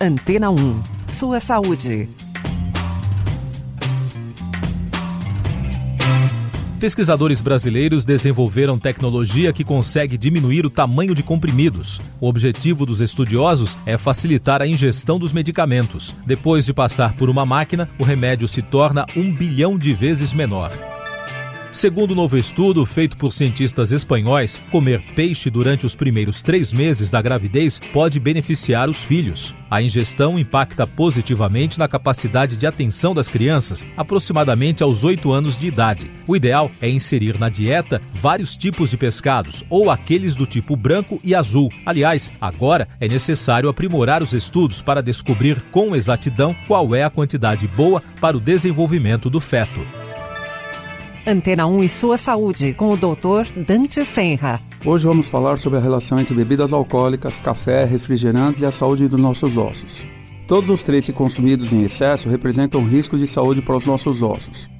Antena 1. Sua saúde. Pesquisadores brasileiros desenvolveram tecnologia que consegue diminuir o tamanho de comprimidos. O objetivo dos estudiosos é facilitar a ingestão dos medicamentos. Depois de passar por uma máquina, o remédio se torna um bilhão de vezes menor. Segundo um novo estudo feito por cientistas espanhóis, comer peixe durante os primeiros três meses da gravidez pode beneficiar os filhos. A ingestão impacta positivamente na capacidade de atenção das crianças, aproximadamente aos 8 anos de idade. O ideal é inserir na dieta vários tipos de pescados, ou aqueles do tipo branco e azul. Aliás, agora é necessário aprimorar os estudos para descobrir com exatidão qual é a quantidade boa para o desenvolvimento do feto. Antena 1 e sua saúde, com o Dr. Dante Senra. Hoje vamos falar sobre a relação entre bebidas alcoólicas, café, refrigerantes e a saúde dos nossos ossos. Todos os três, se consumidos em excesso, representam risco de saúde para os nossos ossos.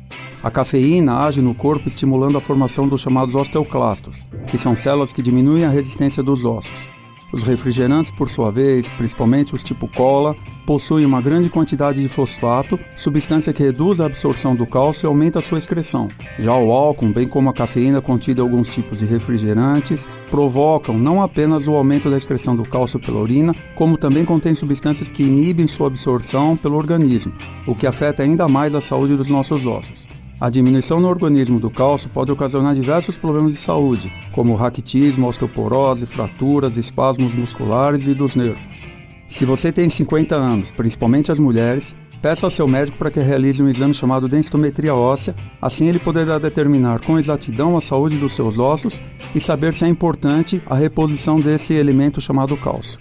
A cafeína age no corpo estimulando a formação dos chamados osteoclastos, que são células que diminuem a resistência dos ossos. Os refrigerantes, por sua vez, principalmente os tipo cola, possuem uma grande quantidade de fosfato, substância que reduz a absorção do cálcio e aumenta a sua excreção. Já o álcool, bem como a cafeína contida em alguns tipos de refrigerantes, provocam não apenas o aumento da excreção do cálcio pela urina, como também contém substâncias que inibem sua absorção pelo organismo, o que afeta ainda mais a saúde dos nossos ossos. A diminuição no organismo do cálcio pode ocasionar diversos problemas de saúde, como raquitismo, osteoporose, fraturas, espasmos musculares e dos nervos. Se você tem 50 anos, principalmente as mulheres, peça ao seu médico para que realize um exame chamado densitometria óssea, assim ele poderá determinar com exatidão a saúde dos seus ossos e saber se é importante a reposição desse elemento chamado cálcio.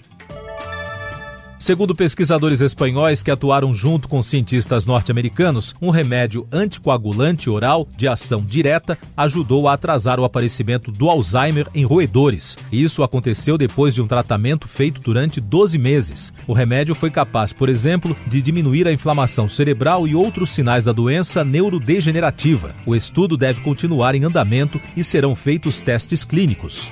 Segundo pesquisadores espanhóis que atuaram junto com cientistas norte-americanos, um remédio anticoagulante oral de ação direta ajudou a atrasar o aparecimento do Alzheimer em roedores. Isso aconteceu depois de um tratamento feito durante 12 meses. O remédio foi capaz, por exemplo, de diminuir a inflamação cerebral e outros sinais da doença neurodegenerativa. O estudo deve continuar em andamento e serão feitos testes clínicos.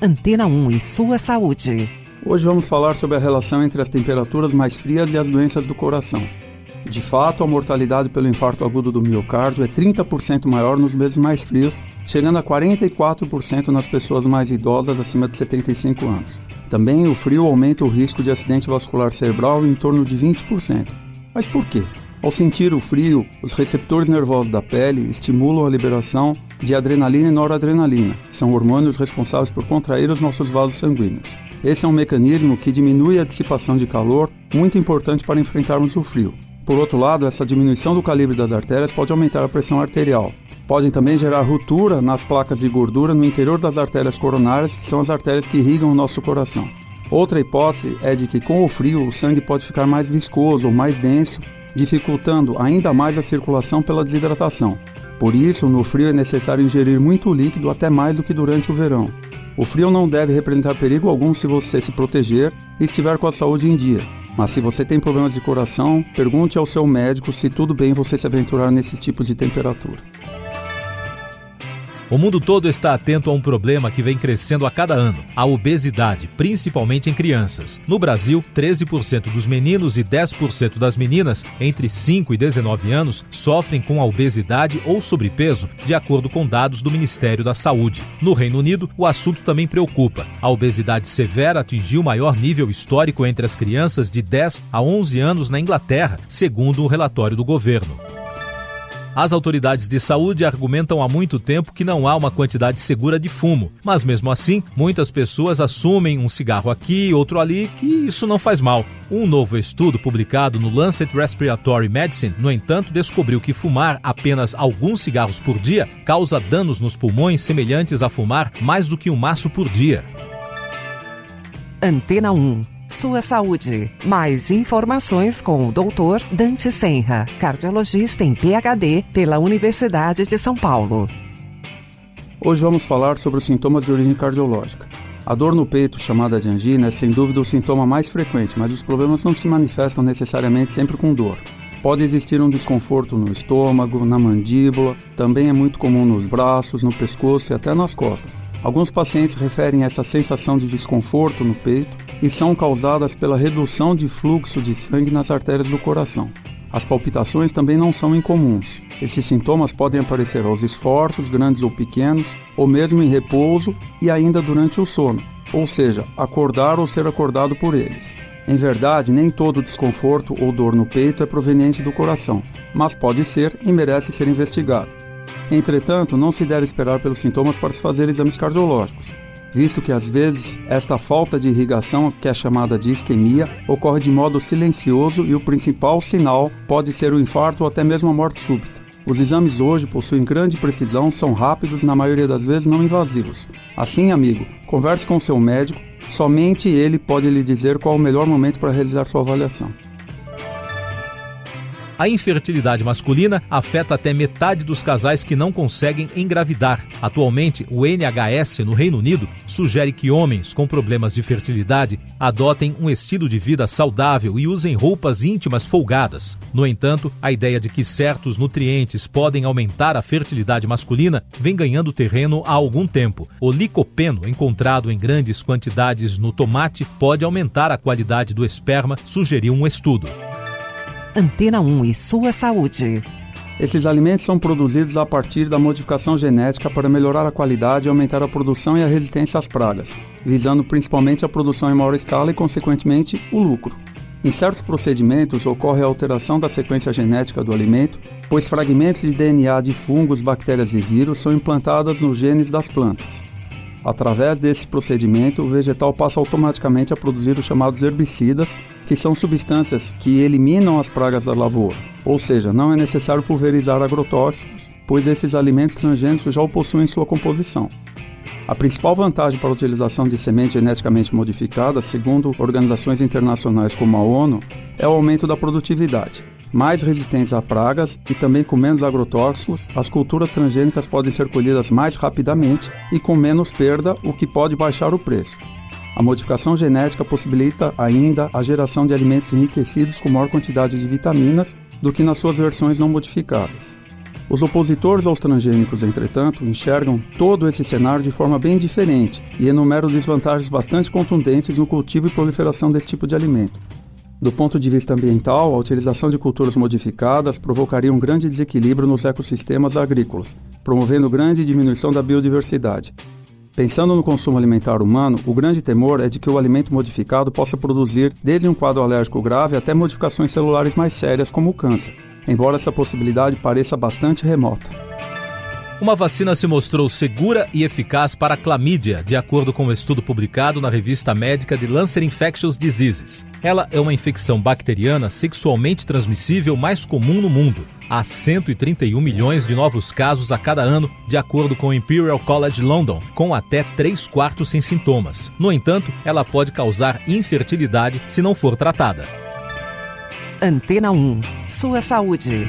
Antena 1 e sua saúde. Hoje vamos falar sobre a relação entre as temperaturas mais frias e as doenças do coração. De fato, a mortalidade pelo infarto agudo do miocárdio é 30% maior nos meses mais frios, chegando a 44% nas pessoas mais idosas acima de 75 anos. Também o frio aumenta o risco de acidente vascular cerebral em torno de 20%. Mas por quê? Ao sentir o frio, os receptores nervosos da pele estimulam a liberação de adrenalina e noradrenalina, que são hormônios responsáveis por contrair os nossos vasos sanguíneos. Esse é um mecanismo que diminui a dissipação de calor, muito importante para enfrentarmos o frio. Por outro lado, essa diminuição do calibre das artérias pode aumentar a pressão arterial. Podem também gerar ruptura nas placas de gordura no interior das artérias coronárias, que são as artérias que irrigam o nosso coração. Outra hipótese é de que com o frio o sangue pode ficar mais viscoso ou mais denso, dificultando ainda mais a circulação pela desidratação. Por isso, no frio é necessário ingerir muito líquido até mais do que durante o verão. O frio não deve representar perigo algum se você se proteger e estiver com a saúde em dia. Mas se você tem problemas de coração, pergunte ao seu médico se tudo bem você se aventurar nesses tipos de temperatura. O mundo todo está atento a um problema que vem crescendo a cada ano: a obesidade, principalmente em crianças. No Brasil, 13% dos meninos e 10% das meninas entre 5 e 19 anos sofrem com a obesidade ou sobrepeso, de acordo com dados do Ministério da Saúde. No Reino Unido, o assunto também preocupa. A obesidade severa atingiu o maior nível histórico entre as crianças de 10 a 11 anos na Inglaterra, segundo o um relatório do governo. As autoridades de saúde argumentam há muito tempo que não há uma quantidade segura de fumo, mas mesmo assim, muitas pessoas assumem um cigarro aqui, outro ali, que isso não faz mal. Um novo estudo publicado no Lancet Respiratory Medicine, no entanto, descobriu que fumar apenas alguns cigarros por dia causa danos nos pulmões semelhantes a fumar mais do que um maço por dia. Antena 1 sua saúde. Mais informações com o Dr. Dante Senra, cardiologista em PhD pela Universidade de São Paulo. Hoje vamos falar sobre os sintomas de origem cardiológica. A dor no peito, chamada de angina, é sem dúvida o sintoma mais frequente, mas os problemas não se manifestam necessariamente sempre com dor. Pode existir um desconforto no estômago, na mandíbula, também é muito comum nos braços, no pescoço e até nas costas. Alguns pacientes referem essa sensação de desconforto no peito e são causadas pela redução de fluxo de sangue nas artérias do coração. As palpitações também não são incomuns. Esses sintomas podem aparecer aos esforços, grandes ou pequenos, ou mesmo em repouso e ainda durante o sono, ou seja, acordar ou ser acordado por eles. Em verdade, nem todo desconforto ou dor no peito é proveniente do coração, mas pode ser e merece ser investigado. Entretanto, não se deve esperar pelos sintomas para se fazer exames cardiológicos visto que às vezes esta falta de irrigação, que é chamada de isquemia, ocorre de modo silencioso e o principal sinal pode ser o infarto ou até mesmo a morte súbita. Os exames hoje possuem grande precisão, são rápidos e na maioria das vezes não invasivos. Assim, amigo, converse com seu médico, somente ele pode lhe dizer qual o melhor momento para realizar sua avaliação. A infertilidade masculina afeta até metade dos casais que não conseguem engravidar. Atualmente, o NHS no Reino Unido sugere que homens com problemas de fertilidade adotem um estilo de vida saudável e usem roupas íntimas folgadas. No entanto, a ideia de que certos nutrientes podem aumentar a fertilidade masculina vem ganhando terreno há algum tempo. O licopeno, encontrado em grandes quantidades no tomate, pode aumentar a qualidade do esperma, sugeriu um estudo. Antena 1 e sua saúde. Esses alimentos são produzidos a partir da modificação genética para melhorar a qualidade e aumentar a produção e a resistência às pragas, visando principalmente a produção em maior escala e, consequentemente, o lucro. Em certos procedimentos ocorre a alteração da sequência genética do alimento, pois fragmentos de DNA de fungos, bactérias e vírus são implantados nos genes das plantas. Através desse procedimento, o vegetal passa automaticamente a produzir os chamados herbicidas, que são substâncias que eliminam as pragas da lavoura. Ou seja, não é necessário pulverizar agrotóxicos, pois esses alimentos transgênicos já o possuem em sua composição. A principal vantagem para a utilização de sementes geneticamente modificadas, segundo organizações internacionais como a ONU, é o aumento da produtividade mais resistentes a pragas e também com menos agrotóxicos, as culturas transgênicas podem ser colhidas mais rapidamente e com menos perda, o que pode baixar o preço. A modificação genética possibilita ainda a geração de alimentos enriquecidos com maior quantidade de vitaminas do que nas suas versões não modificadas. Os opositores aos transgênicos, entretanto, enxergam todo esse cenário de forma bem diferente e enumeram desvantagens bastante contundentes no cultivo e proliferação desse tipo de alimento. Do ponto de vista ambiental, a utilização de culturas modificadas provocaria um grande desequilíbrio nos ecossistemas agrícolas, promovendo grande diminuição da biodiversidade. Pensando no consumo alimentar humano, o grande temor é de que o alimento modificado possa produzir desde um quadro alérgico grave até modificações celulares mais sérias, como o câncer, embora essa possibilidade pareça bastante remota. Uma vacina se mostrou segura e eficaz para a clamídia, de acordo com um estudo publicado na revista médica de Lancet Infectious Diseases. Ela é uma infecção bacteriana sexualmente transmissível mais comum no mundo. Há 131 milhões de novos casos a cada ano, de acordo com o Imperial College London, com até 3 quartos sem sintomas. No entanto, ela pode causar infertilidade se não for tratada. Antena 1. Sua saúde.